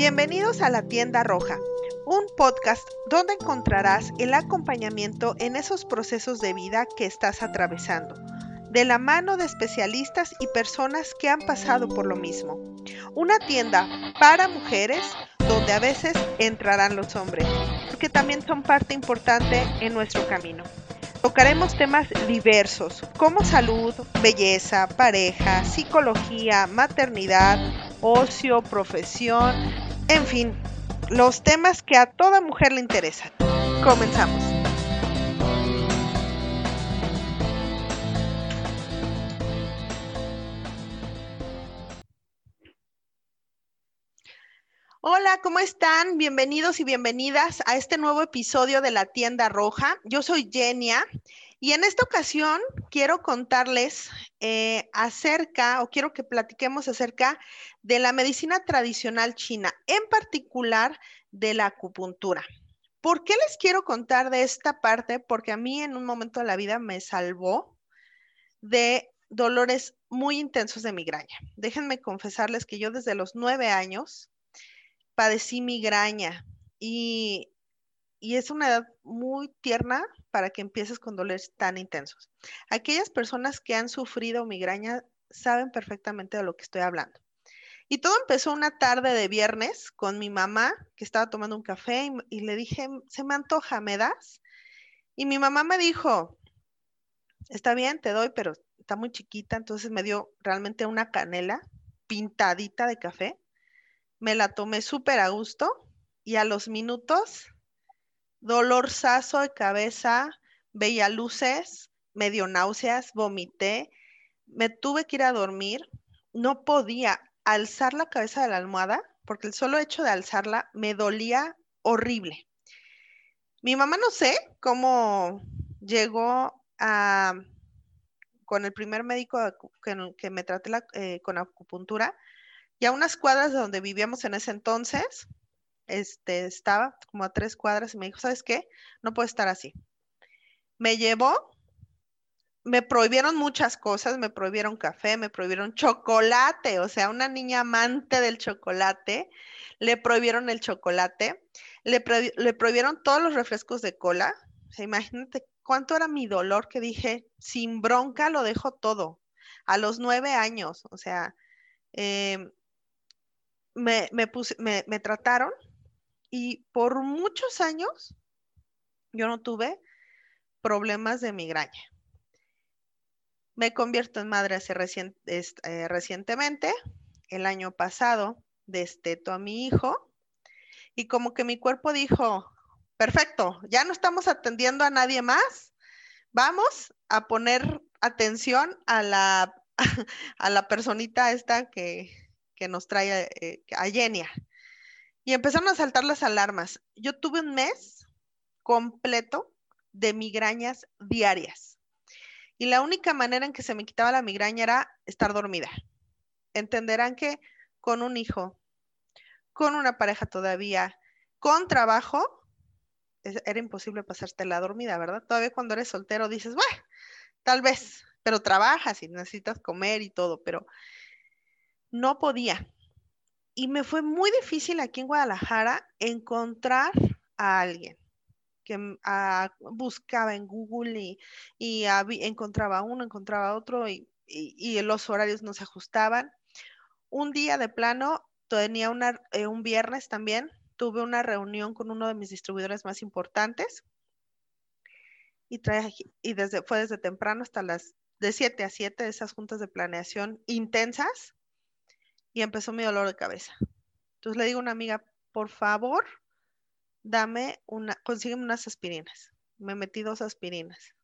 Bienvenidos a la tienda roja, un podcast donde encontrarás el acompañamiento en esos procesos de vida que estás atravesando, de la mano de especialistas y personas que han pasado por lo mismo. Una tienda para mujeres donde a veces entrarán los hombres, porque también son parte importante en nuestro camino. Tocaremos temas diversos como salud, belleza, pareja, psicología, maternidad, ocio, profesión, en fin, los temas que a toda mujer le interesan. Comenzamos. Hola, ¿cómo están? Bienvenidos y bienvenidas a este nuevo episodio de La Tienda Roja. Yo soy Genia y en esta ocasión quiero contarles eh, acerca, o quiero que platiquemos acerca de la medicina tradicional china, en particular de la acupuntura. ¿Por qué les quiero contar de esta parte? Porque a mí en un momento de la vida me salvó de dolores muy intensos de migraña. Déjenme confesarles que yo desde los nueve años padecí migraña y y es una edad muy tierna para que empieces con dolores tan intensos. Aquellas personas que han sufrido migraña saben perfectamente de lo que estoy hablando. Y todo empezó una tarde de viernes con mi mamá, que estaba tomando un café, y, le dije, se me antoja, ¿me das? Y mi mamá me dijo, está bien, te doy, pero está muy chiquita, entonces me dio realmente una canela pintadita de café. Me la tomé súper a gusto y a los minutos dolor sazo de cabeza, veía luces, medio náuseas, vomité, me tuve que ir a dormir, no podía alzar la cabeza de la almohada porque el solo hecho de alzarla me dolía horrible. Mi mamá no sé cómo llegó a, con el primer médico que, me traté eh, con acupuntura y a unas cuadras de donde vivíamos en ese entonces, este, estaba como a tres cuadras y me dijo, ¿sabes qué? No puedo estar así. Me llevó, me prohibieron muchas cosas, me prohibieron café, me prohibieron chocolate, o sea, una niña amante del chocolate, le prohibieron el chocolate, le, prohibieron todos los refrescos de cola. O sea, imagínate cuánto era mi dolor que dije, sin bronca lo dejo todo, a los nueve años, o sea, em, me, puse, me, me trataron y por muchos años yo no tuve problemas de migraña. Me convierto en madre hace eh, recientemente. El año pasado desteto a mi hijo y como que mi cuerpo dijo, perfecto, ya no estamos atendiendo a nadie más, vamos a poner atención a la, a la personita esta que, nos trae eh, a Yenia. Y empezaron a saltar las alarmas. Yo tuve un mes completo de migrañas diarias. Y la única manera en que se me quitaba la migraña era estar dormida. Entenderán que con un hijo, con una pareja todavía, con trabajo, era imposible pasarte la dormida, ¿verdad? Todavía cuando eres soltero dices, bueno, tal vez, pero trabajas y necesitas comer y todo, pero no podía y me fue muy difícil aquí en Guadalajara encontrar a alguien que ah, buscaba en Google y, encontraba uno, encontraba otro y, los horarios no se ajustaban. Un día de plano, tenía eh, un viernes también, tuve una reunión con uno de mis distribuidores más importantes y, y desde, fue desde temprano hasta las de 7 a 7 esas juntas de planeación intensas y empezó mi dolor de cabeza. Entonces le digo a una amiga, por favor, dame una, consígueme unas aspirinas. Me metí dos aspirinas.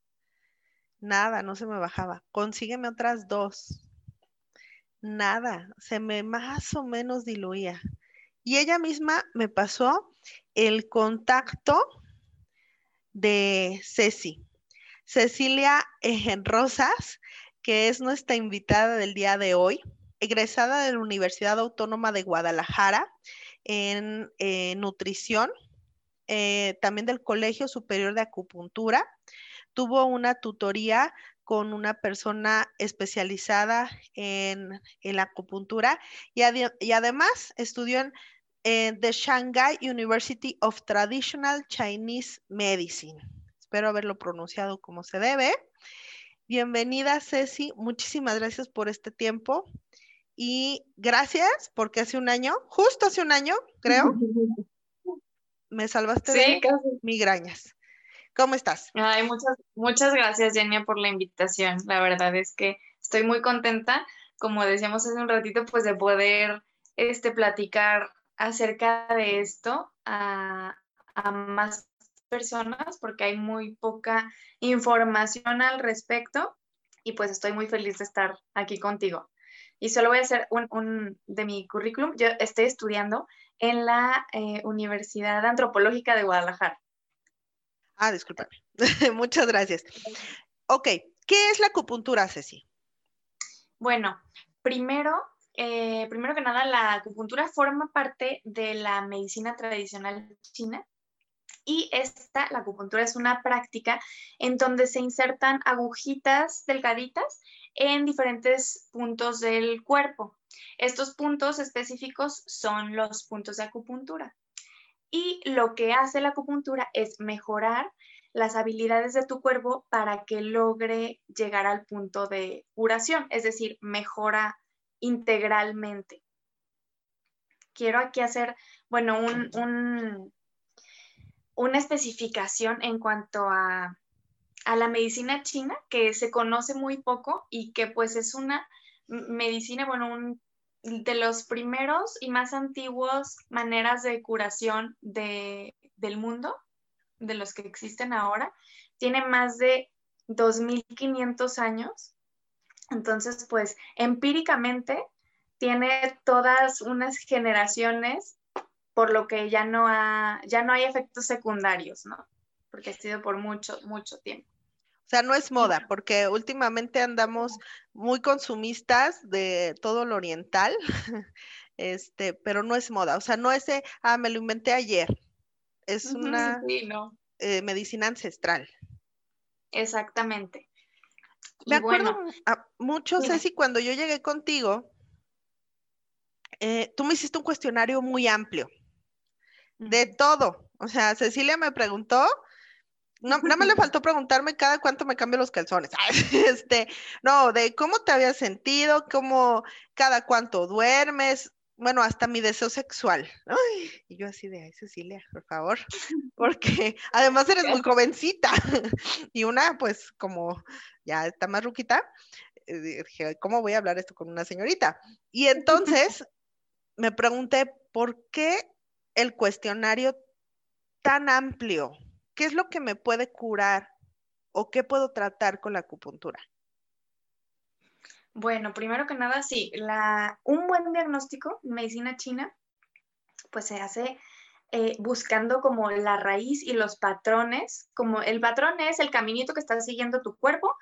Nada, no se me bajaba. Consígueme otras dos. Nada, se me más o menos diluía. Y ella misma me pasó el contacto de Ceci. Cecilia Rosas, que es nuestra invitada del día de hoy egresada de la Universidad Autónoma de Guadalajara en eh, nutrición, eh, también del Colegio Superior de Acupuntura. Tuvo una tutoría con una persona especializada en, la acupuntura y, además estudió en the Shanghai University of Traditional Chinese Medicine. Espero haberlo pronunciado como se debe. Bienvenida, Ceci. Muchísimas gracias por este tiempo. Y gracias porque hace un año, justo hace un año, creo, me salvaste de migrañas. ¿Cómo estás? Ay, muchas, muchas gracias, Jenny, por la invitación. La verdad es que estoy muy contenta, como decíamos hace un ratito, pues de poder este, platicar acerca de esto a, a más personas, porque hay muy poca información al respecto y pues estoy muy feliz de estar aquí contigo. Y solo voy a hacer un, un de mi currículum. Yo estoy estudiando en la eh, Universidad Antropológica de Guadalajara. Ah, discúlpame. Muchas gracias. Ok, ¿qué es la acupuntura, Ceci? Bueno, primero, eh, primero que nada, la acupuntura forma parte de la medicina tradicional china y esta, la acupuntura, es una práctica en donde se insertan agujitas delgaditas en diferentes puntos del cuerpo. Estos puntos específicos son los puntos de acupuntura. Y lo que hace la acupuntura es mejorar las habilidades de tu cuerpo para que logre llegar al punto de curación, es decir, mejora integralmente. Quiero aquí hacer, bueno, un, una especificación en cuanto a, la medicina china, que se conoce muy poco y que pues es una medicina, bueno, un, de los primeros y más antiguos maneras de curación del mundo, de los que existen ahora. Tiene más de 2.500 años. Entonces, pues empíricamente tiene todas unas generaciones por lo que ya no, ha, ya no hay efectos secundarios, ¿no? Porque ha sido por mucho, mucho tiempo. O sea, no es moda, porque últimamente andamos muy consumistas de todo lo oriental, este, pero no es moda. O sea, no es, ah, me lo inventé ayer. Es una eh, medicina ancestral. Exactamente. Me acuerdo mucho, Ceci, cuando yo llegué contigo, eh, tú me hiciste un cuestionario muy amplio de todo. O sea, Cecilia me preguntó, no, no me le faltó preguntarme cada cuánto me cambio los calzones. Este, no, de cómo te habías sentido, cómo cada cuánto duermes, bueno, hasta mi deseo sexual. y yo así de, ay, Cecilia, por favor, porque además eres muy jovencita y una, pues, como ya está más ruquita, eh, dije, ¿cómo voy a hablar esto con una señorita? Y entonces me pregunté, ¿por qué el cuestionario tan amplio? ¿Qué es lo que me puede curar o qué puedo tratar con la acupuntura? Bueno, primero que nada, sí, un buen diagnóstico en medicina china, pues se hace eh, buscando como la raíz y los patrones, como el patrón es el caminito que está siguiendo tu cuerpo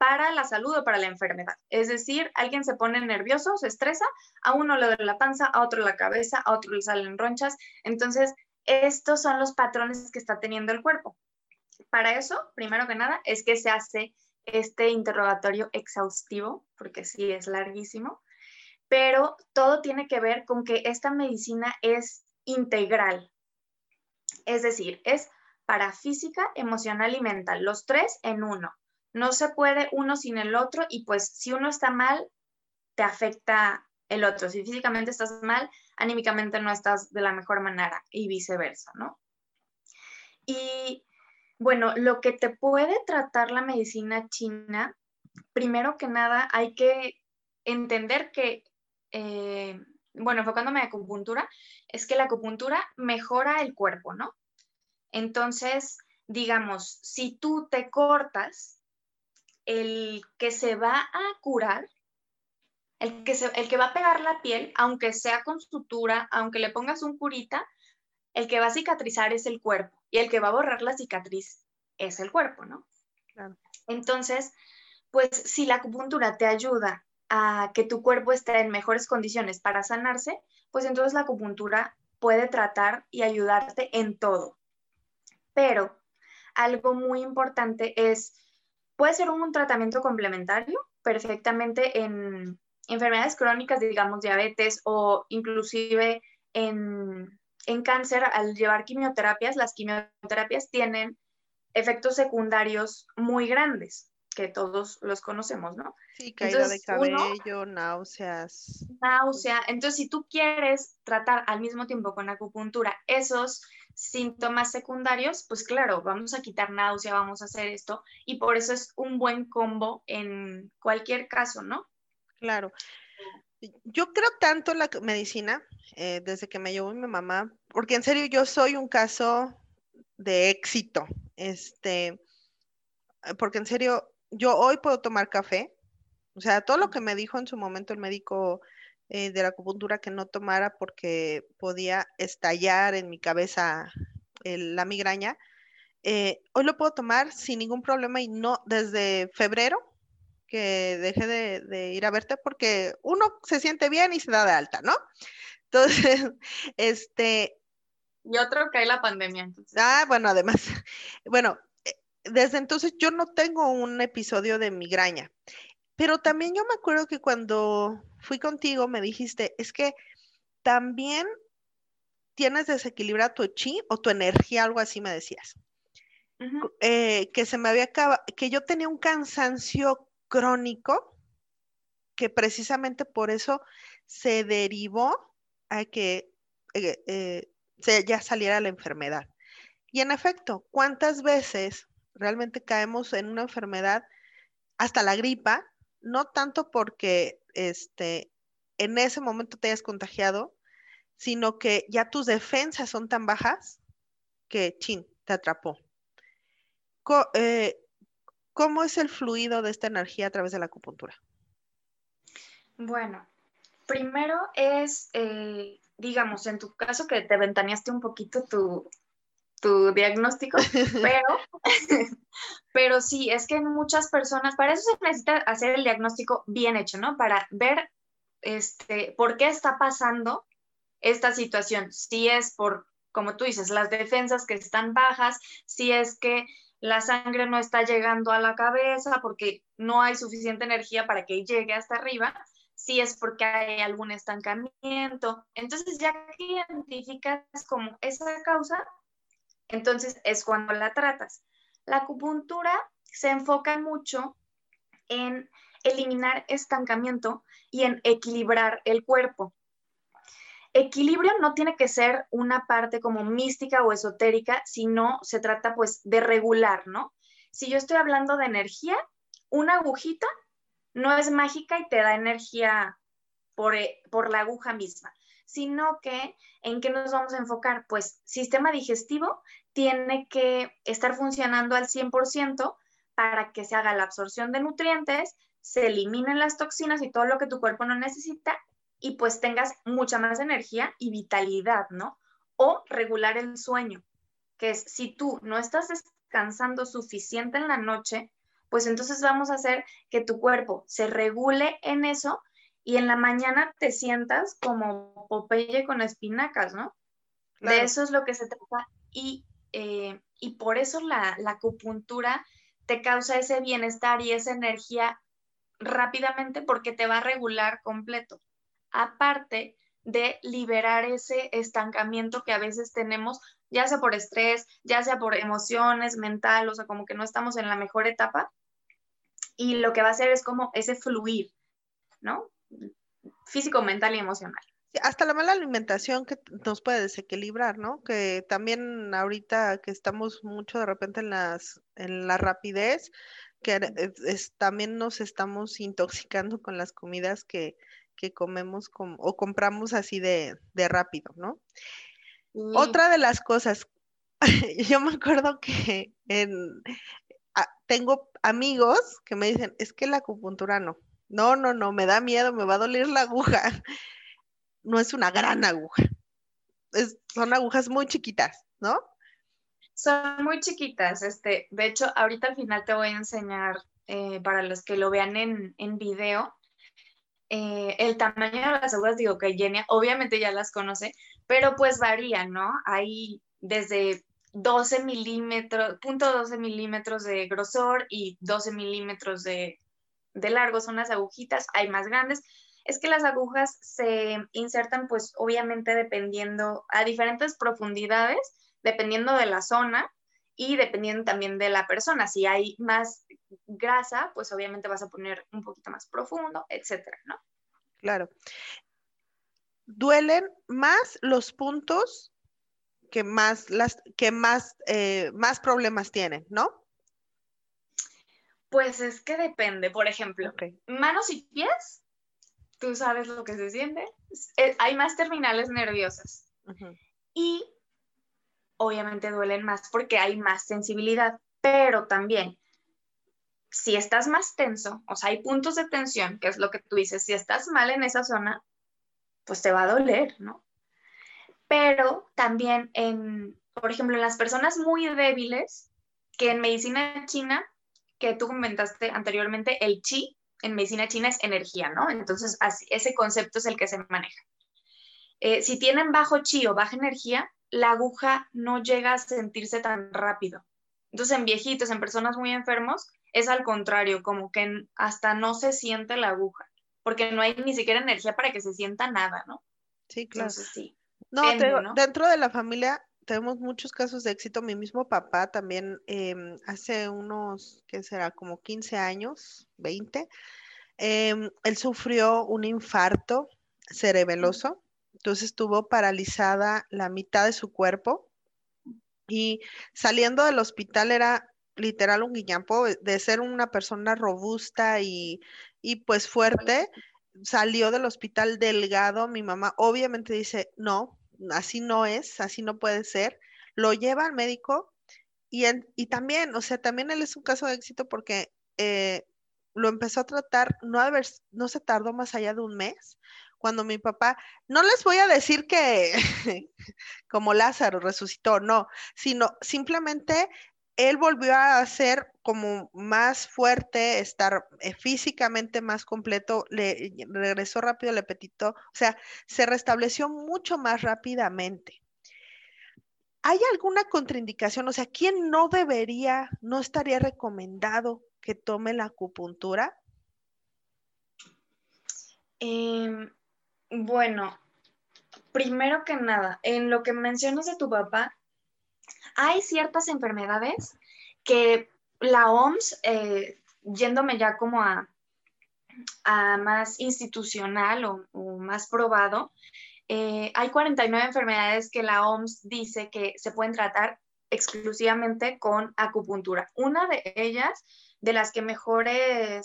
para la salud o para la enfermedad. Es decir, alguien se pone nervioso, se estresa, a uno le duele la panza, a otro la cabeza, a otro le salen ronchas. Entonces, estos son los patrones que está teniendo el cuerpo. Para eso, primero que nada, es que se hace este interrogatorio exhaustivo, porque sí es larguísimo, pero todo tiene que ver con que esta medicina es integral. Es decir, es para física, emocional y mental, los tres en uno no se puede uno sin el otro y pues si uno está mal, te afecta el otro. Si físicamente estás mal, anímicamente no estás de la mejor manera y viceversa, ¿no? Y bueno, lo que te puede tratar la medicina china, primero que nada hay que entender que, eh, bueno, enfocándome en acupuntura, es que la acupuntura mejora el cuerpo, ¿no? Entonces, digamos, si tú te cortas, el que se va a curar, el que, el que va a pegar la piel, aunque sea con sutura, aunque le pongas un curita, el que va a cicatrizar es el cuerpo y el que va a borrar la cicatriz es el cuerpo, ¿no? Entonces, pues si la acupuntura te ayuda a que tu cuerpo esté en mejores condiciones para sanarse, pues entonces la acupuntura puede tratar y ayudarte en todo. Pero algo muy importante es Puede ser un tratamiento complementario perfectamente en enfermedades crónicas, digamos diabetes o inclusive en, en cáncer, al llevar quimioterapias, las quimioterapias tienen efectos secundarios muy grandes que todos los conocemos, ¿no? Sí, caída de cabello, náuseas. Náusea. Entonces, si tú quieres tratar al mismo tiempo con acupuntura esos síntomas secundarios, pues claro, vamos a quitar náusea, vamos a hacer esto, y por eso es un buen combo en cualquier caso, ¿no? Claro. Yo creo tanto en la medicina, eh, desde que me llevó mi mamá, porque en serio yo soy un caso de éxito. Este, porque en serio, yo hoy puedo tomar café. O sea, todo lo que me dijo en su momento el médico eh, de la acupuntura que no tomara porque podía estallar en mi cabeza la migraña, eh, hoy lo puedo tomar sin ningún problema y no desde febrero que dejé de, ir a verte porque uno se siente bien y se da de alta, ¿no? Entonces, este... Y otro cae la pandemia. Ah, bueno, además, bueno, desde entonces yo no tengo un episodio de migraña, pero también yo me acuerdo que cuando fui contigo me dijiste, es que también tienes desequilibrado tu chi o tu energía, algo así me decías. Eh, que se me había acabado, que yo tenía un cansancio crónico, que precisamente por eso se derivó a que eh, eh, se, ya saliera la enfermedad. Y en efecto, ¿cuántas veces realmente caemos en una enfermedad, hasta la gripa, no tanto porque este, en ese momento te hayas contagiado, sino que ya tus defensas son tan bajas que, chin, te atrapó. Eh, ¿Cómo es el fluido de esta energía a través de la acupuntura? Bueno, primero es, eh, digamos, en tu caso que te ventaneaste un poquito tu, tu diagnóstico, pero, pero sí, es que en muchas personas, para eso se necesita hacer el diagnóstico bien hecho, ¿no? Para ver este, por qué está pasando esta situación. Si es por, como tú dices, las defensas que están bajas, si es que la sangre no está llegando a la cabeza porque no hay suficiente energía para que llegue hasta arriba, si es porque hay algún estancamiento. Entonces, ya que identificas como esa causa, entonces es cuando la tratas. La acupuntura se enfoca mucho en eliminar estancamiento y en equilibrar el cuerpo. Equilibrio no tiene que ser una parte como mística o esotérica, sino se trata pues de regular, ¿no? Si yo estoy hablando de energía, una agujita no es mágica y te da energía por, eh, por la aguja misma, sino que en qué nos vamos a enfocar? Pues sistema digestivo tiene que estar funcionando al 100% para que se haga la absorción de nutrientes, se eliminen las toxinas y todo lo que tu cuerpo no necesita y pues tengas mucha más energía y vitalidad, ¿no? O regular el sueño, que es si tú no estás descansando suficiente en la noche, pues entonces vamos a hacer que tu cuerpo se regule en eso y en la mañana te sientas como Popeye con espinacas, ¿no? De eso es lo que se trata y eh, y por eso la, acupuntura te causa ese bienestar y esa energía rápidamente porque te va a regular completo. Aparte de liberar ese estancamiento que a veces tenemos, ya sea por estrés, ya sea por emociones, mental, o sea, como que no estamos en la mejor etapa. Y lo que va a hacer es como ese fluir, ¿no? Físico, mental y emocional hasta la mala alimentación que nos puede desequilibrar, ¿no? Que también ahorita que estamos mucho de repente en las en la rapidez, que también nos estamos intoxicando con las comidas que, comemos o compramos así de, rápido, ¿no? Otra de las cosas, yo me acuerdo que tengo amigos que me dicen, es que la acupuntura no. No, no, no, me da miedo, me va a doler la aguja no es una gran aguja. son agujas muy chiquitas, ¿no? Son muy chiquitas. Este, de hecho, ahorita al final te voy a enseñar, eh, para los que lo vean en, en video, eh, el tamaño de las agujas, digo que Genia, obviamente ya las conoce, pero pues varía, ¿no? Hay desde 12 milímetros, punto 12 milímetros de grosor y 12 milímetros de, de largo, son las agujitas, hay más grandes es que las agujas se insertan pues obviamente dependiendo a diferentes profundidades, dependiendo de la zona y dependiendo también de la persona. Si hay más grasa, pues obviamente vas a poner un poquito más profundo, etcétera, ¿no? Claro. Duelen más los puntos que más las que más, eh, más problemas tienen, ¿no? Pues es que depende. Por ejemplo, manos y pies, tú sabes lo que se siente. Eh, hay más terminales nerviosas. Y obviamente duelen más porque hay más sensibilidad, pero también si estás más tenso, o sea, hay puntos de tensión, que es lo que tú dices, si estás mal en esa zona, pues te va a doler, ¿no? Pero también en, por ejemplo, en las personas muy débiles, que en medicina china, que tú comentaste anteriormente, el chi en medicina china es energía, ¿no? Entonces, ese concepto es el que se maneja. Eh, si tienen bajo chi o baja energía, la aguja no llega a sentirse tan rápido. Entonces, en viejitos, en personas muy enfermos, es al contrario, como que hasta no se siente la aguja, porque no hay ni siquiera energía para que se sienta nada, ¿no? Sí, claro. sí. No, dentro de la familia tenemos muchos casos de éxito. Mi mismo papá también em, hace unos, ¿qué será? Como 15 años, 20. Em, él sufrió un infarto cerebeloso, entonces estuvo paralizada la mitad de su cuerpo así no es, así no puede ser, lo lleva al médico y, y también, o sea, también él es un caso de éxito porque eh, lo empezó a tratar, no, haber, no se tardó más allá de un mes, cuando mi papá, no les voy a decir que como Lázaro resucitó, no, sino simplemente él volvió a ser como más fuerte, estar eh, físicamente más completo, le regresó rápido el apetito, o sea, se restableció mucho más rápidamente. ¿Hay alguna contraindicación? O sea, ¿quién no debería, no estaría recomendado que tome la acupuntura? Em, bueno, primero que nada, en lo que mencionas de tu papá, hay ciertas enfermedades que la OMS, eh, yéndome ya como a, más institucional o, más probado, eh, hay 49 enfermedades que la OMS dice que se pueden tratar exclusivamente con acupuntura. Una de ellas, de las que mejor eh,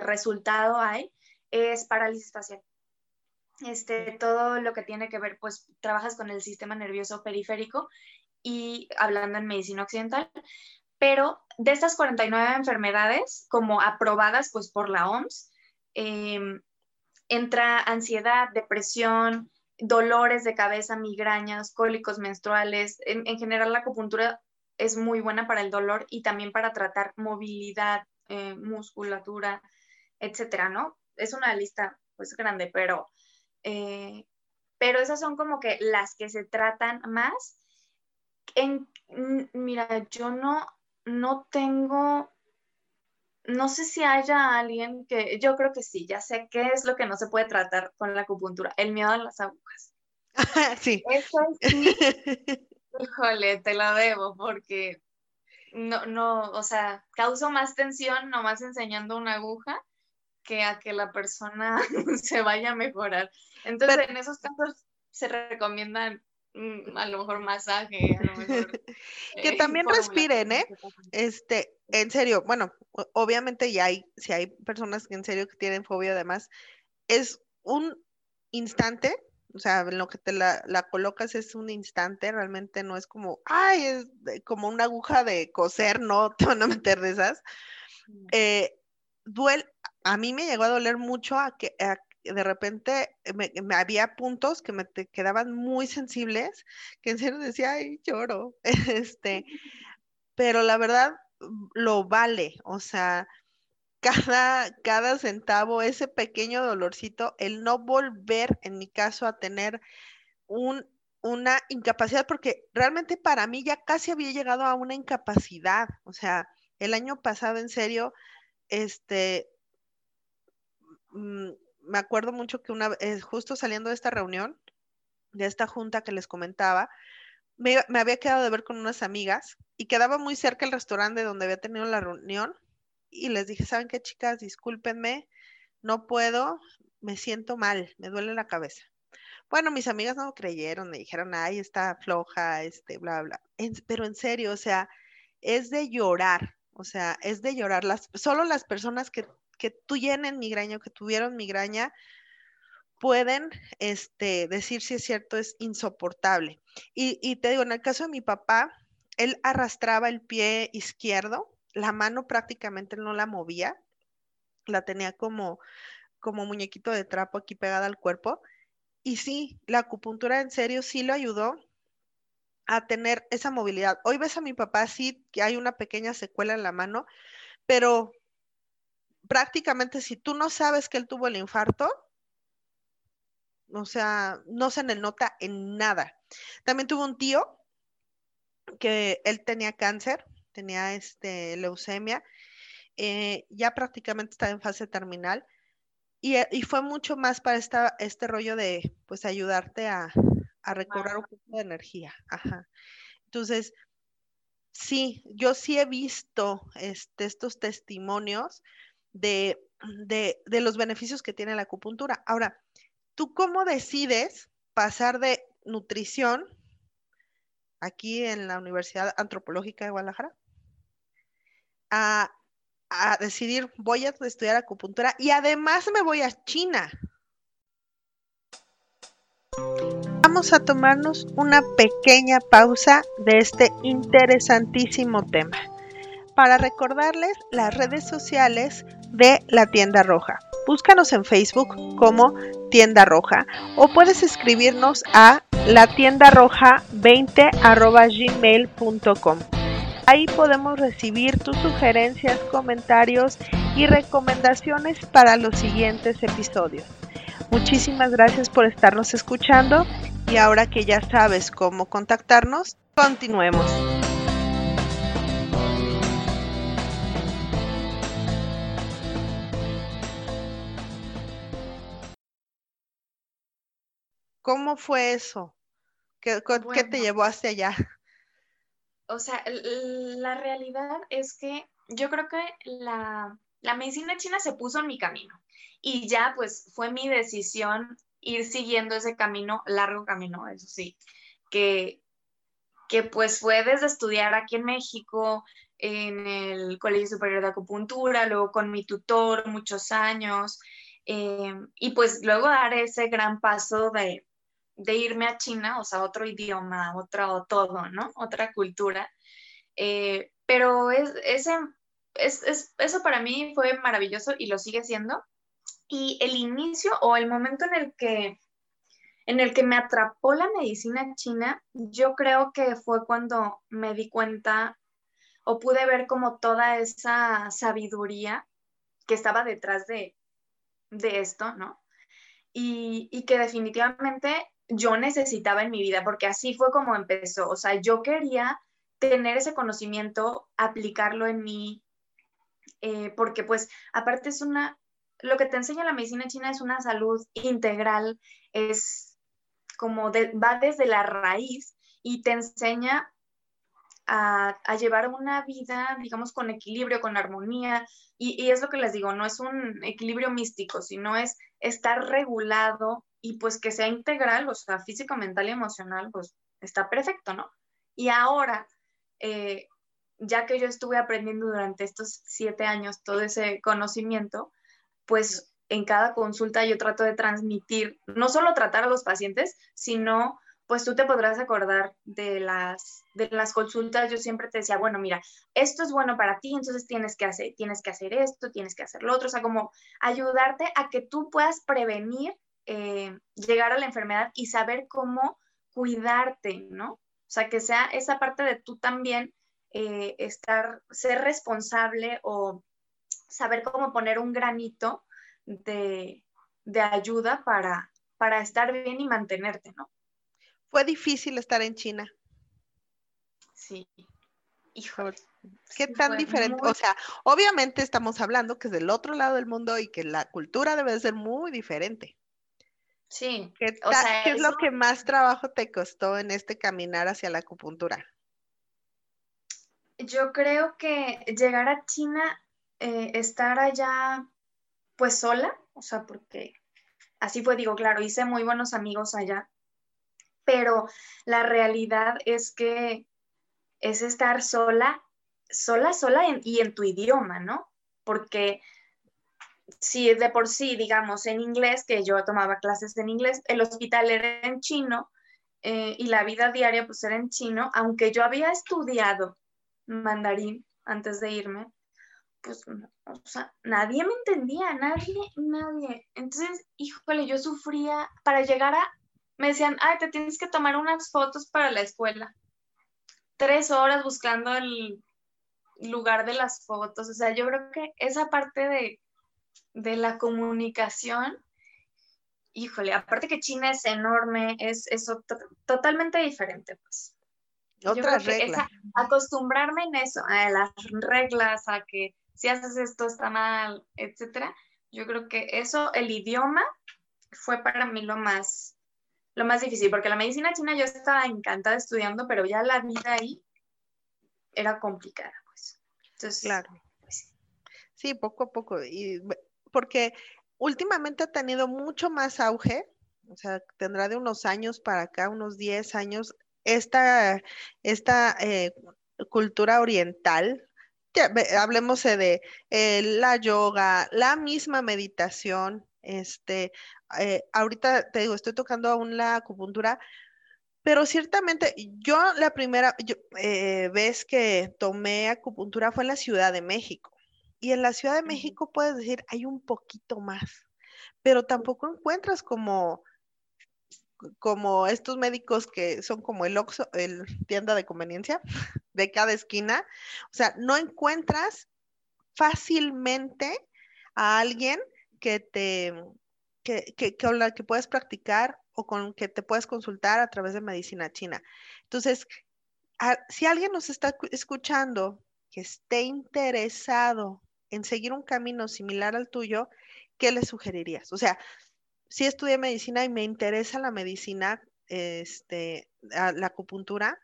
resultado hay, es parálisis facial. Este, todo lo que tiene que ver, pues trabajas con el sistema nervioso periférico y hablando en medicina occidental, pero de estas 49 enfermedades, como aprobadas pues por la OMS, em, entra ansiedad, depresión, dolores de cabeza, migrañas, cólicos menstruales. En, general, la acupuntura es muy buena para el dolor y también para tratar movilidad, eh, musculatura, etcétera, ¿no? Es una lista pues grande, pero, eh, pero esas son como que las que se tratan más en, mira, yo no, no tengo, no sé si haya alguien que, yo creo que sí, ya sé qué es lo que no se puede tratar con la acupuntura, el miedo a las agujas. sí. Eso sí, híjole, te la debo porque no, no, o sea, causo más tensión nomás enseñando una aguja que a que la persona se vaya a mejorar. Entonces, en esos casos se recomiendan Mm, a lo mejor masaje, a lo mejor. que eh, también respiren, ¿eh? Este, en serio, bueno, obviamente ya hay, si hay personas que en serio que tienen fobia además, es un instante, o sea, en lo que te la, colocas es un instante, realmente no es como, ay, es como una aguja de coser, no te van a meter de esas. Eh, duele, a mí me llegó a doler mucho a que, de repente me, había puntos que me quedaban muy sensibles, que en serio decía, ay, lloro, este, pero la verdad mm, lo vale, o sea, cada, cada centavo, ese pequeño dolorcito, el no volver, en mi caso, a tener un, una incapacidad, porque realmente para mí ya casi había llegado a una incapacidad, o sea, el año pasado, en serio, este, mm, me acuerdo mucho que una vez, justo saliendo de esta reunión, de esta junta que les comentaba, me, me, había quedado de ver con unas amigas y quedaba muy cerca el restaurante donde había tenido la reunión y les dije, ¿saben qué, chicas? Discúlpenme, no puedo, me siento mal, me duele la cabeza. Bueno, mis amigas no creyeron, me dijeron, ay, está floja, este, bla, bla. pero en serio, o sea, es de llorar, o sea, es de llorar. Las, solo las personas que, que tienen migraña o que tuvieron migraña pueden este, decir si es cierto, es insoportable. Y, y te digo, en el caso de mi papá, él arrastraba el pie izquierdo, la mano prácticamente no la movía, la tenía como, como muñequito de trapo aquí pegada al cuerpo. Y sí, la acupuntura en serio sí lo ayudó a tener esa movilidad. Hoy ves a mi papá, sí, que hay una pequeña secuela en la mano, pero prácticamente si tú no sabes que él tuvo el infarto, o sea, no se le nota en nada. También tuvo un tío que él tenía cáncer, tenía este, leucemia, eh, ya prácticamente estaba en fase terminal y, y, fue mucho más para esta, este rollo de, pues, ayudarte a, a recobrar un poco de energía. Ajá. Entonces, sí, yo sí he visto este, estos testimonios de, de, de los beneficios que tiene la acupuntura. Ahora, ¿tú cómo decides pasar de nutrición aquí en la Universidad Antropológica de Guadalajara a, a decidir voy a estudiar acupuntura y además me voy a China? Vamos a tomarnos una pequeña pausa de este interesantísimo tema para recordarles las redes sociales de la tienda roja. Búscanos en Facebook como tienda roja o puedes escribirnos a la tienda roja 20 gmail.com. Ahí podemos recibir tus sugerencias, comentarios y recomendaciones para los siguientes episodios. Muchísimas gracias por estarnos escuchando y ahora que ya sabes cómo contactarnos, continuemos. ¿Cómo fue eso? ¿Qué, ¿qué te llevó hacia allá? O sea, la realidad es que yo creo que la, la medicina china se puso en mi camino y ya pues fue mi decisión ir siguiendo ese camino, largo camino, eso sí, que, que pues fue desde estudiar aquí en México, en el Colegio Superior de Acupuntura, luego con mi tutor muchos años, eh, y pues luego dar ese gran paso de, de, irme a China, o sea, otro idioma, otro todo, ¿no? Otra cultura. Eh, pero es, ese, es, es, eso para mí fue maravilloso y lo sigue siendo. Y el inicio o el momento en el que en el que me atrapó la medicina china, yo creo que fue cuando me di cuenta o pude ver como toda esa sabiduría que estaba detrás de, de esto, ¿no? Y, y, que definitivamente yo necesitaba en mi vida, porque así fue como empezó. O sea, yo quería tener ese conocimiento, aplicarlo en mí, eh, porque pues aparte es una, lo que te enseña la medicina china es una salud integral, es como va desde la raíz y te enseña a, llevar una vida, digamos, con equilibrio, con armonía. Y, y, es lo que les digo, no es un equilibrio místico, sino es estar regulado y pues que sea integral, o sea, físico, mental y emocional, pues está perfecto, ¿no? Y ahora, eh, ya que yo estuve aprendiendo durante estos siete años todo ese conocimiento, pues en cada consulta yo trato de transmitir, no solo tratar a los pacientes, sino pues tú te podrás acordar de las, de las consultas, yo siempre te decía, bueno, mira, esto es bueno para ti, entonces tienes que hacer, tienes que hacer esto, tienes que hacer lo otro, o sea, como ayudarte a que tú puedas prevenir eh, llegar a la enfermedad y saber cómo cuidarte, ¿no? O sea, que sea esa parte de tú también eh, estar, ser responsable o saber cómo poner un granito de, ayuda para, para estar bien y mantenerte, ¿no? Fue difícil estar en China. Sí, hijo. ¿Qué tan diferente? O sea, obviamente estamos hablando que es del otro lado del mundo y que la cultura debe ser muy diferente. Sí. ¿Qué, es lo que más trabajo te costó en este caminar hacia la acupuntura? Yo creo que llegar a China, eh, estar allá pues sola, o sea, porque así fue, digo, claro, hice muy buenos amigos allá, pero la realidad es que es estar sola, sola, sola y en tu idioma, ¿no? Porque si de por sí, digamos, en inglés, que yo tomaba clases en inglés, el hospital era en chino eh, y la vida diaria pues era en chino, aunque yo había estudiado mandarín antes de irme, pues, o sea, nadie me entendía, nadie, nadie. Entonces, híjole, yo sufría para llegar a, me decían, ay, te tienes que tomar unas fotos para la escuela. Tres horas buscando el lugar de las fotos. O sea, yo creo que esa parte de de la comunicación, híjole, aparte que China es enorme, es, totalmente diferente, pues. Otras reglas. acostumbrarme en eso, a las reglas, a que si haces esto está mal, etcétera. Yo creo que eso, el idioma, fue para mí lo más, lo más difícil, porque la medicina china yo estaba encantada estudiando, pero ya la vida ahí era complicada, pues. Entonces, claro. Sí, poco a poco. Y porque últimamente ha tenido mucho más auge, o sea, tendrá de unos años para acá, unos 10 años, esta, esta eh, cultura oriental. hablemos de eh, la yoga, la misma meditación. Este, eh, ahorita te digo, estoy tocando aún la acupuntura, pero ciertamente yo la primera vez que tomé acupuntura fue en la Ciudad de México. Y en la Ciudad de México puedes decir, hay un poquito más, pero tampoco encuentras como, como estos médicos que son como el Oxxo, el tienda de conveniencia de cada esquina. O sea, no encuentras fácilmente a alguien que te, que, que, con la que puedes practicar o con que te puedes consultar a través de medicina china. Entonces, si alguien nos está escuchando que esté interesado en seguir un camino similar al tuyo, ¿qué le sugerirías? O sea, si estudié medicina y me interesa la medicina, este, la acupuntura,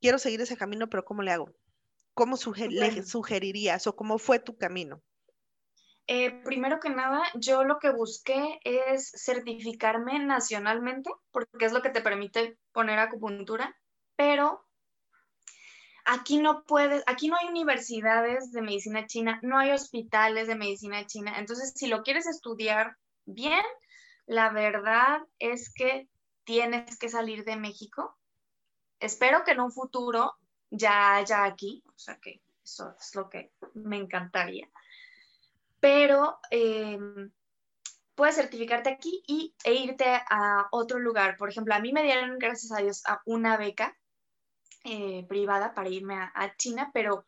quiero seguir ese camino, pero ¿cómo le hago? ¿Cómo le sugerirías o cómo fue tu camino? Eh, primero que nada, yo lo que busqué es certificarme nacionalmente, porque es lo que te permite poner acupuntura, pero aquí no puedes, aquí no hay universidades de medicina china, no hay hospitales de medicina china. Entonces, si lo quieres estudiar bien, la verdad es que tienes que salir de México. Espero que en un futuro ya haya aquí, o sea que eso es lo que me encantaría. Pero em, puedes certificarte aquí y, e irte a otro lugar. Por ejemplo, a mí me dieron, gracias a Dios, a una beca eh, privada para irme a, China, pero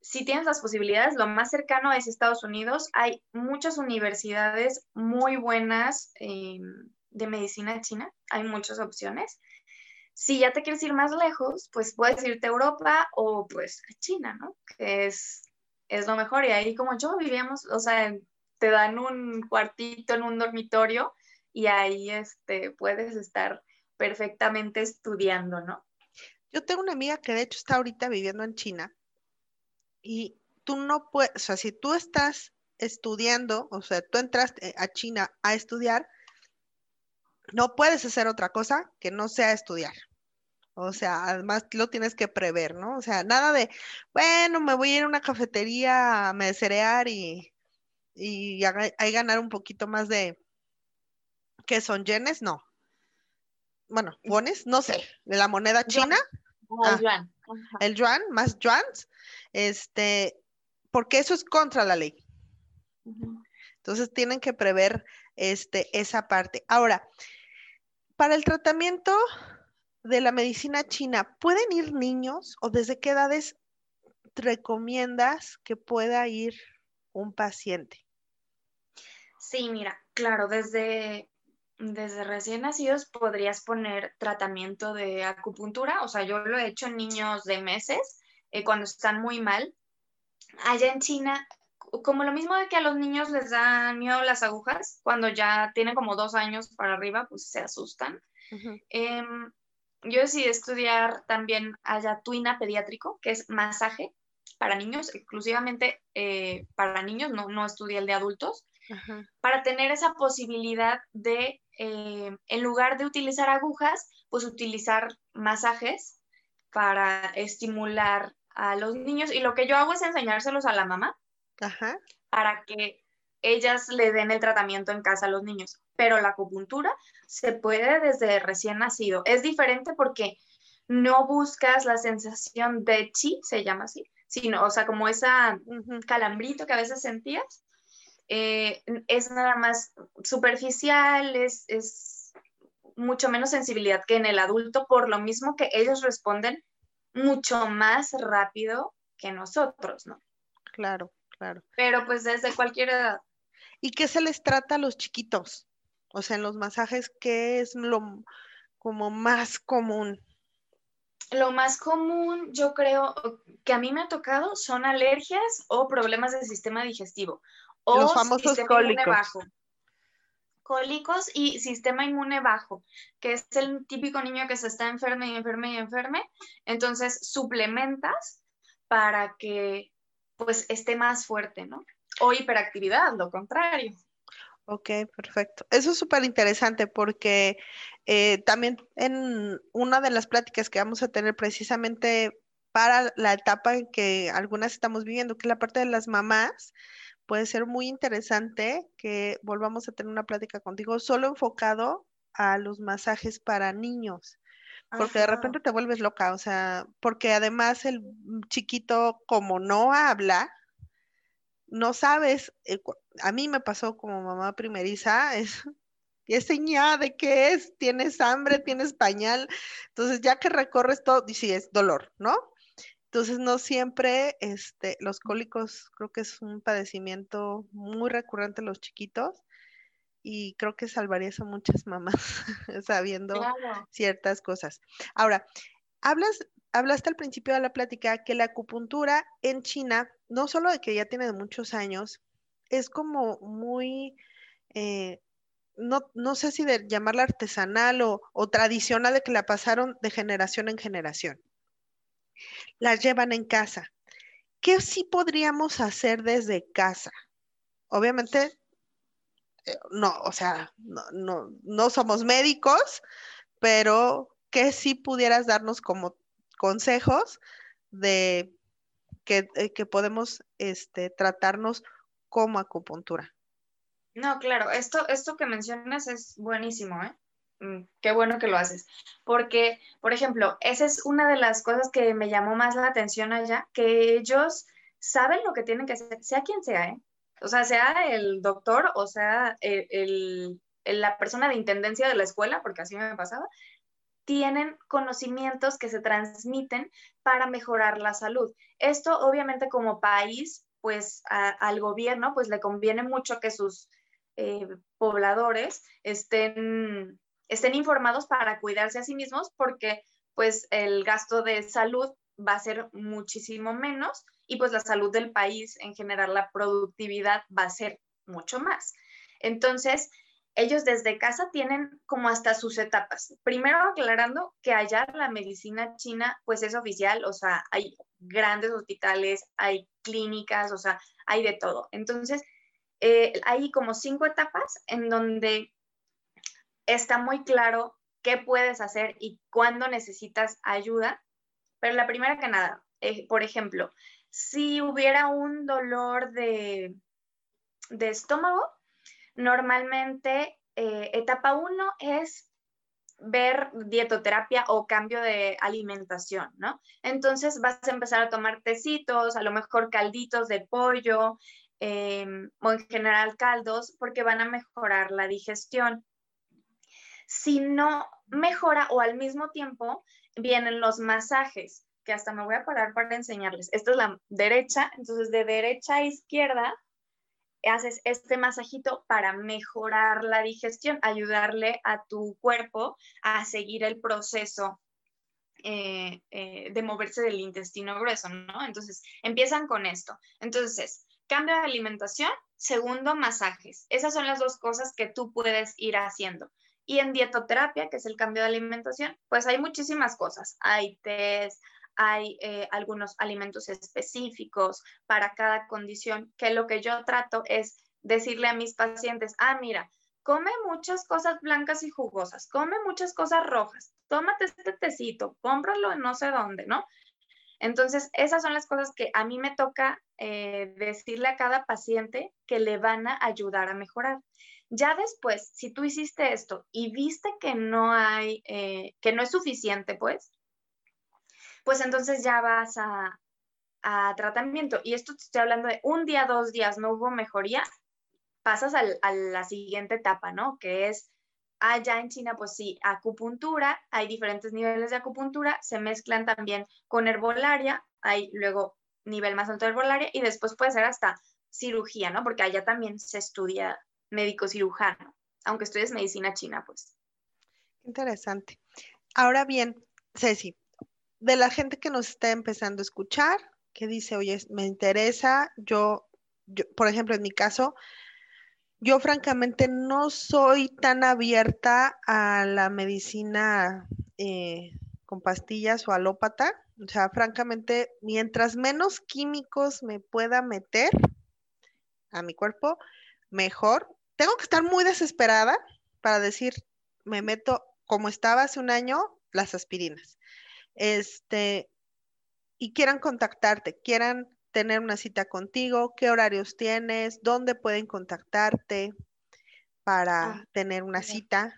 si tienes las posibilidades, lo más cercano es Estados Unidos. Hay muchas universidades muy buenas eh, de medicina china, hay muchas opciones. Si ya te quieres ir más lejos, pues puedes irte a Europa o pues a China, ¿no? Que es, es lo mejor. Y ahí como yo vivíamos, o sea, te dan un cuartito en un dormitorio y ahí este, puedes estar perfectamente estudiando, ¿no? Yo tengo una amiga que de hecho está ahorita viviendo en China y tú no puedes, o sea, si tú estás estudiando, o sea, tú entraste a China a estudiar, no puedes hacer otra cosa que no sea estudiar. O sea, además lo tienes que prever, ¿no? O sea, nada de, bueno, me voy a ir a una cafetería a meserear y, y ahí ganar un poquito más de, ¿qué son yenes? No bueno, wones, no sé, de la moneda china. Ah, el yuan. El yuan, más yuans, este, porque eso es contra la ley. Entonces tienen que prever este, esa parte. Ahora, para el tratamiento de la medicina china, ¿pueden ir niños o desde qué edades recomiendas que pueda ir un paciente? Sí, mira, claro, desde desde recién nacidos podrías poner tratamiento de acupuntura, o sea, yo lo he hecho en niños de meses, eh, cuando están muy mal. Allá en China, como lo mismo de que a los niños les dan miedo las agujas, cuando ya tienen como dos años para arriba, pues se asustan. Em, yo decidí estudiar también allá tuina pediátrico, que es masaje para niños, exclusivamente eh, para niños, no, no estudié el de adultos, para tener esa posibilidad de, eh, en lugar de utilizar agujas, pues utilizar masajes para estimular a los niños. Y lo que yo hago es enseñárselos a la mamá para que ellas le den el tratamiento en casa a los niños. Pero la acupuntura se puede desde recién nacido. Es diferente porque no buscas la sensación de chi, se llama así, sino, o sea, como esa calambrito que a veces sentías, eh, es nada más superficial, es, es mucho menos sensibilidad que en el adulto, por lo mismo que ellos responden mucho más rápido que nosotros, ¿no? Claro, claro. Pero pues desde cualquier edad. ¿Y qué se les trata a los chiquitos? O sea, en los masajes, ¿qué es lo como más común? Lo más común, yo creo, que a mí me ha tocado son alergias o problemas del sistema digestivo. O los famosos cólicos. Bajo. Cólicos y sistema inmune bajo, que es el típico niño que se está enferme y enferme y enferme. Entonces, suplementas para que pues esté más fuerte, ¿no? O hiperactividad, lo contrario. Ok, perfecto. Eso es súper interesante porque eh, también en una de las pláticas que vamos a tener precisamente para la etapa en que algunas estamos viviendo, que es la parte de las mamás, puede ser muy interesante que volvamos a tener una plática contigo solo enfocado a los masajes para niños. Porque de repente te vuelves loca, o sea, porque además el chiquito como no habla, no sabes, eh, a mí me pasó como mamá primeriza, es, es señal de qué es, tienes hambre, tienes pañal, entonces ya que recorres todo, y sí, es dolor, ¿no? Entonces no siempre, este, los cólicos creo que es un padecimiento muy recurrente en los chiquitos y creo que salvarías a muchas mamás sabiendo ciertas cosas. Ahora, hablas hablaste al principio de la plática que la acupuntura en China, no solo de que ya tiene muchos años, es como muy, eh, no, no, sé si de llamarla artesanal o, o, tradicional de que la pasaron de generación en generación. La llevan en casa. ¿Qué sí podríamos hacer desde casa? Obviamente, eh, no, o sea, no, no, no somos médicos, pero ¿qué sí pudieras darnos como consejos de que, eh, que podemos este, tratarnos como acupuntura. No, claro, esto, esto que mencionas es buenísimo, ¿eh? Mm, qué bueno que lo haces. Porque, por ejemplo, esa es una de las cosas que me llamó más la atención allá, que ellos saben lo que tienen que hacer, sea quien sea, ¿eh? O sea, sea el doctor o sea el, la persona de intendencia de la escuela, porque así me pasaba, tienen conocimientos que se transmiten para mejorar la salud. Esto obviamente como país, pues al gobierno, pues le conviene mucho que sus eh, pobladores estén, estén informados para cuidarse a sí mismos porque pues el gasto de salud va a ser muchísimo menos y pues la salud del país en general, la productividad va a ser mucho más. Entonces, ellos desde casa tienen como hasta sus etapas. Primero aclarando que allá la medicina china pues es oficial, o sea, hay grandes hospitales, hay clínicas, o sea, hay de todo. Entonces, eh, hay como cinco etapas en donde está muy claro qué puedes hacer y cuándo necesitas ayuda. Pero la primera que nada, eh, por ejemplo, si hubiera un dolor de, de estómago, Normalmente, eh, etapa uno es ver dietoterapia o cambio de alimentación, ¿no? Entonces vas a empezar a tomar tecitos, a lo mejor calditos de pollo em, o en general caldos, porque van a mejorar la digestión. Si no mejora o al mismo tiempo vienen los masajes, que hasta me voy a parar para enseñarles. Esta es la derecha, entonces de derecha a izquierda haces este masajito para mejorar la digestión, ayudarle a tu cuerpo a seguir el proceso eh, eh, de moverse del intestino grueso, ¿no? Entonces, empiezan con esto. Entonces, cambio de alimentación, segundo, masajes. Esas son las dos cosas que tú puedes ir haciendo. Y en dietoterapia, que es el cambio de alimentación, pues hay muchísimas cosas. Hay test, hay eh, algunos alimentos específicos para cada condición, que lo que yo trato es decirle a mis pacientes, ah, mira, come muchas cosas blancas y jugosas, come muchas cosas rojas, tómate este tecito, cómpralo en no sé dónde, ¿no? Entonces, esas son las cosas que a mí me toca eh, decirle a cada paciente que le van a ayudar a mejorar. Ya después, si tú hiciste esto y viste que no hay, eh, que no es suficiente, pues, pues entonces ya vas a, a tratamiento. Y esto te estoy hablando de un día, dos días, no hubo mejoría, pasas a la siguiente etapa, ¿no? Que es allá en China, pues sí, acupuntura, hay diferentes niveles de acupuntura, se mezclan también con herbolaria, hay luego nivel más alto de herbolaria y después puede ser hasta cirugía, ¿no? Porque allá también se estudia médico cirujano, aunque estudies medicina china, pues. Interesante. Ahora bien, Ceci, de la gente que nos está empezando a escuchar, que dice, oye, me interesa, yo, yo por ejemplo, en mi caso, yo francamente no soy tan abierta a la medicina eh, con pastillas o alópata. O sea, francamente, mientras menos químicos me pueda meter a mi cuerpo, mejor. Tengo que estar muy desesperada para decir, me meto como estaba hace un año, las aspirinas. Este, y quieran contactarte, quieran tener una cita contigo, qué horarios tienes, dónde pueden contactarte para ah, tener una cita.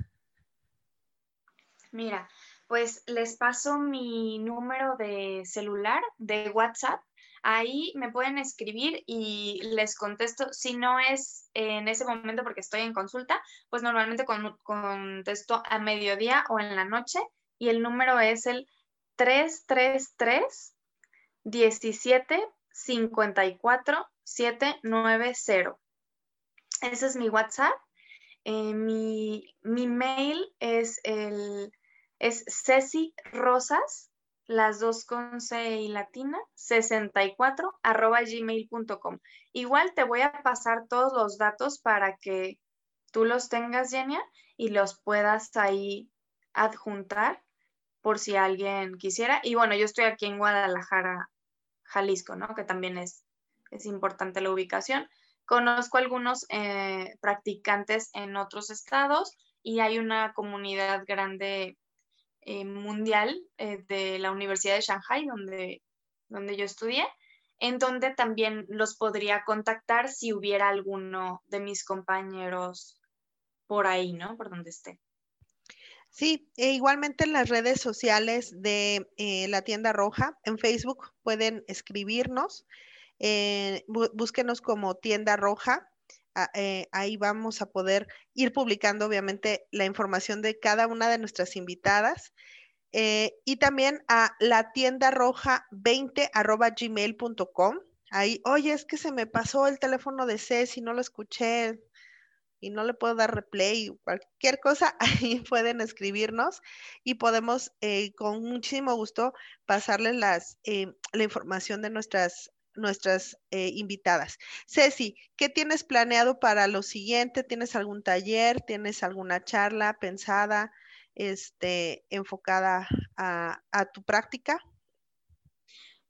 Mira, pues les paso mi número de celular, de WhatsApp. Ahí me pueden escribir y les contesto. Si no es en ese momento porque estoy en consulta, pues normalmente contesto a mediodía o en la noche y el número es el 333 17 54790. Ese es mi WhatsApp. Eh, mi, mail es el es Ceci Rosas, las dos con C y latina, 64 arroba gmail.com. Igual te voy a pasar todos los datos para que tú los tengas, Genia, y los puedas ahí adjuntar por si alguien quisiera. Y bueno, yo estoy aquí en Guadalajara Jalisco, ¿no? Que también es, es importante la ubicación. Conozco algunos eh, practicantes en otros estados y hay una comunidad grande eh, mundial eh, de la Universidad de Shanghai, donde, donde yo estudié, en donde también los podría contactar si hubiera alguno de mis compañeros por ahí, ¿no? Por donde esté. Sí, e igualmente en las redes sociales de eh, la tienda roja, en Facebook pueden escribirnos, eh, búsquenos como tienda roja, eh, ahí vamos a poder ir publicando obviamente la información de cada una de nuestras invitadas. y también a la tienda roja 20 arroba gmail.com. Ahí, oye, es que se me pasó el teléfono de Ceci, no lo escuché, y no le puedo dar replay, cualquier cosa, ahí pueden escribirnos y podemos eh, con muchísimo gusto pasarles las, eh, la información de nuestras nuestras eh, invitadas. Ceci, ¿qué tienes planeado para lo siguiente? ¿Tienes algún taller? ¿Tienes alguna charla pensada, este, enfocada a, tu práctica?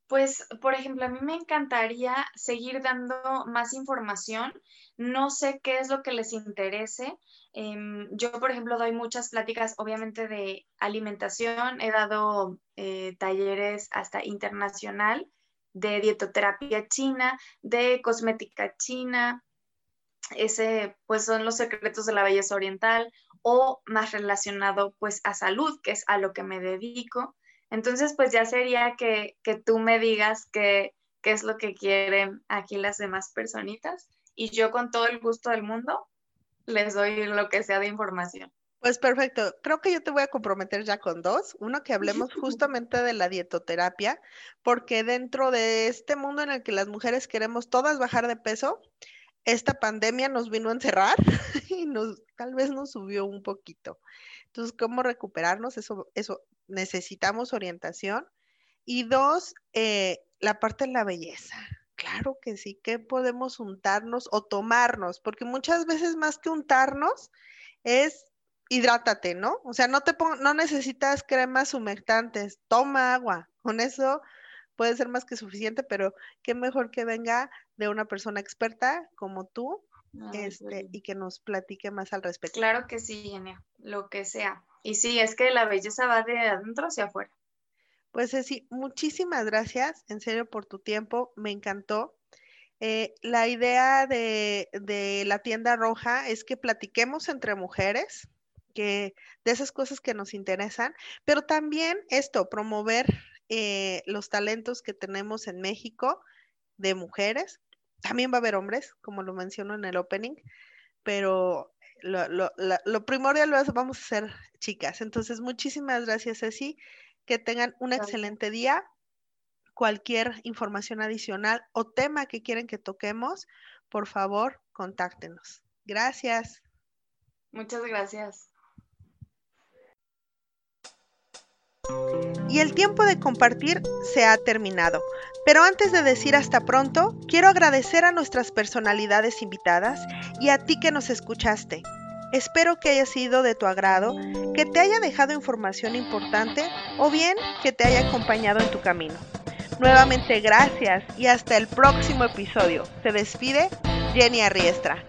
Pues, por ejemplo, a mí me encantaría seguir dando más información. No sé qué es lo que les interese. Em, yo, por ejemplo, doy muchas pláticas, obviamente, de alimentación. He dado eh, talleres hasta internacional de dietoterapia china, de cosmética china. Ese, pues, son los secretos de la belleza oriental o más relacionado, pues, a salud, que es a lo que me dedico. Entonces, pues ya sería que, tú me digas qué es lo que quieren aquí las demás personitas y yo con todo el gusto del mundo les doy lo que sea de información. Pues perfecto. Creo que yo te voy a comprometer ya con dos. Uno, que hablemos justamente de la dietoterapia, porque dentro de este mundo en el que las mujeres queremos todas bajar de peso, esta pandemia nos vino a encerrar y nos, tal vez nos subió un poquito. Entonces, ¿cómo recuperarnos? Eso, eso necesitamos orientación. Y dos, eh, la parte de la belleza. Claro que sí, que podemos untarnos o tomarnos, porque muchas veces más que untarnos es hidrátate, ¿no? O sea, no te no necesitas cremas humectantes, toma agua. Con eso puede ser más que suficiente, pero qué mejor que venga de una persona experta como tú este, y que nos platique más al respecto. Claro que sí, Genia, lo que sea. Y sí, es que la belleza va de adentro hacia afuera. Pues sí, muchísimas gracias, en serio, por tu tiempo, me encantó. Eh, la idea de, de, la tienda roja es que platiquemos entre mujeres, que de esas cosas que nos interesan, pero también esto, promover eh, los talentos que tenemos en México de mujeres. También va a haber hombres, como lo menciono en el opening, pero lo, lo, lo primordial lo vamos a hacer chicas. Entonces, muchísimas gracias, Ceci. Que tengan un excelente día. Cualquier información adicional o tema que quieren que toquemos, por favor, contáctenos. Gracias. Muchas gracias. Y el tiempo de compartir se ha terminado. Pero antes de decir hasta pronto, quiero agradecer a nuestras personalidades invitadas y a ti que nos escuchaste. Espero que haya sido de tu agrado, que te haya dejado información importante o bien que te haya acompañado en tu camino. Nuevamente gracias y hasta el próximo episodio. Se despide Jenny Arriestra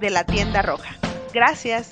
de la tienda roja. Gracias.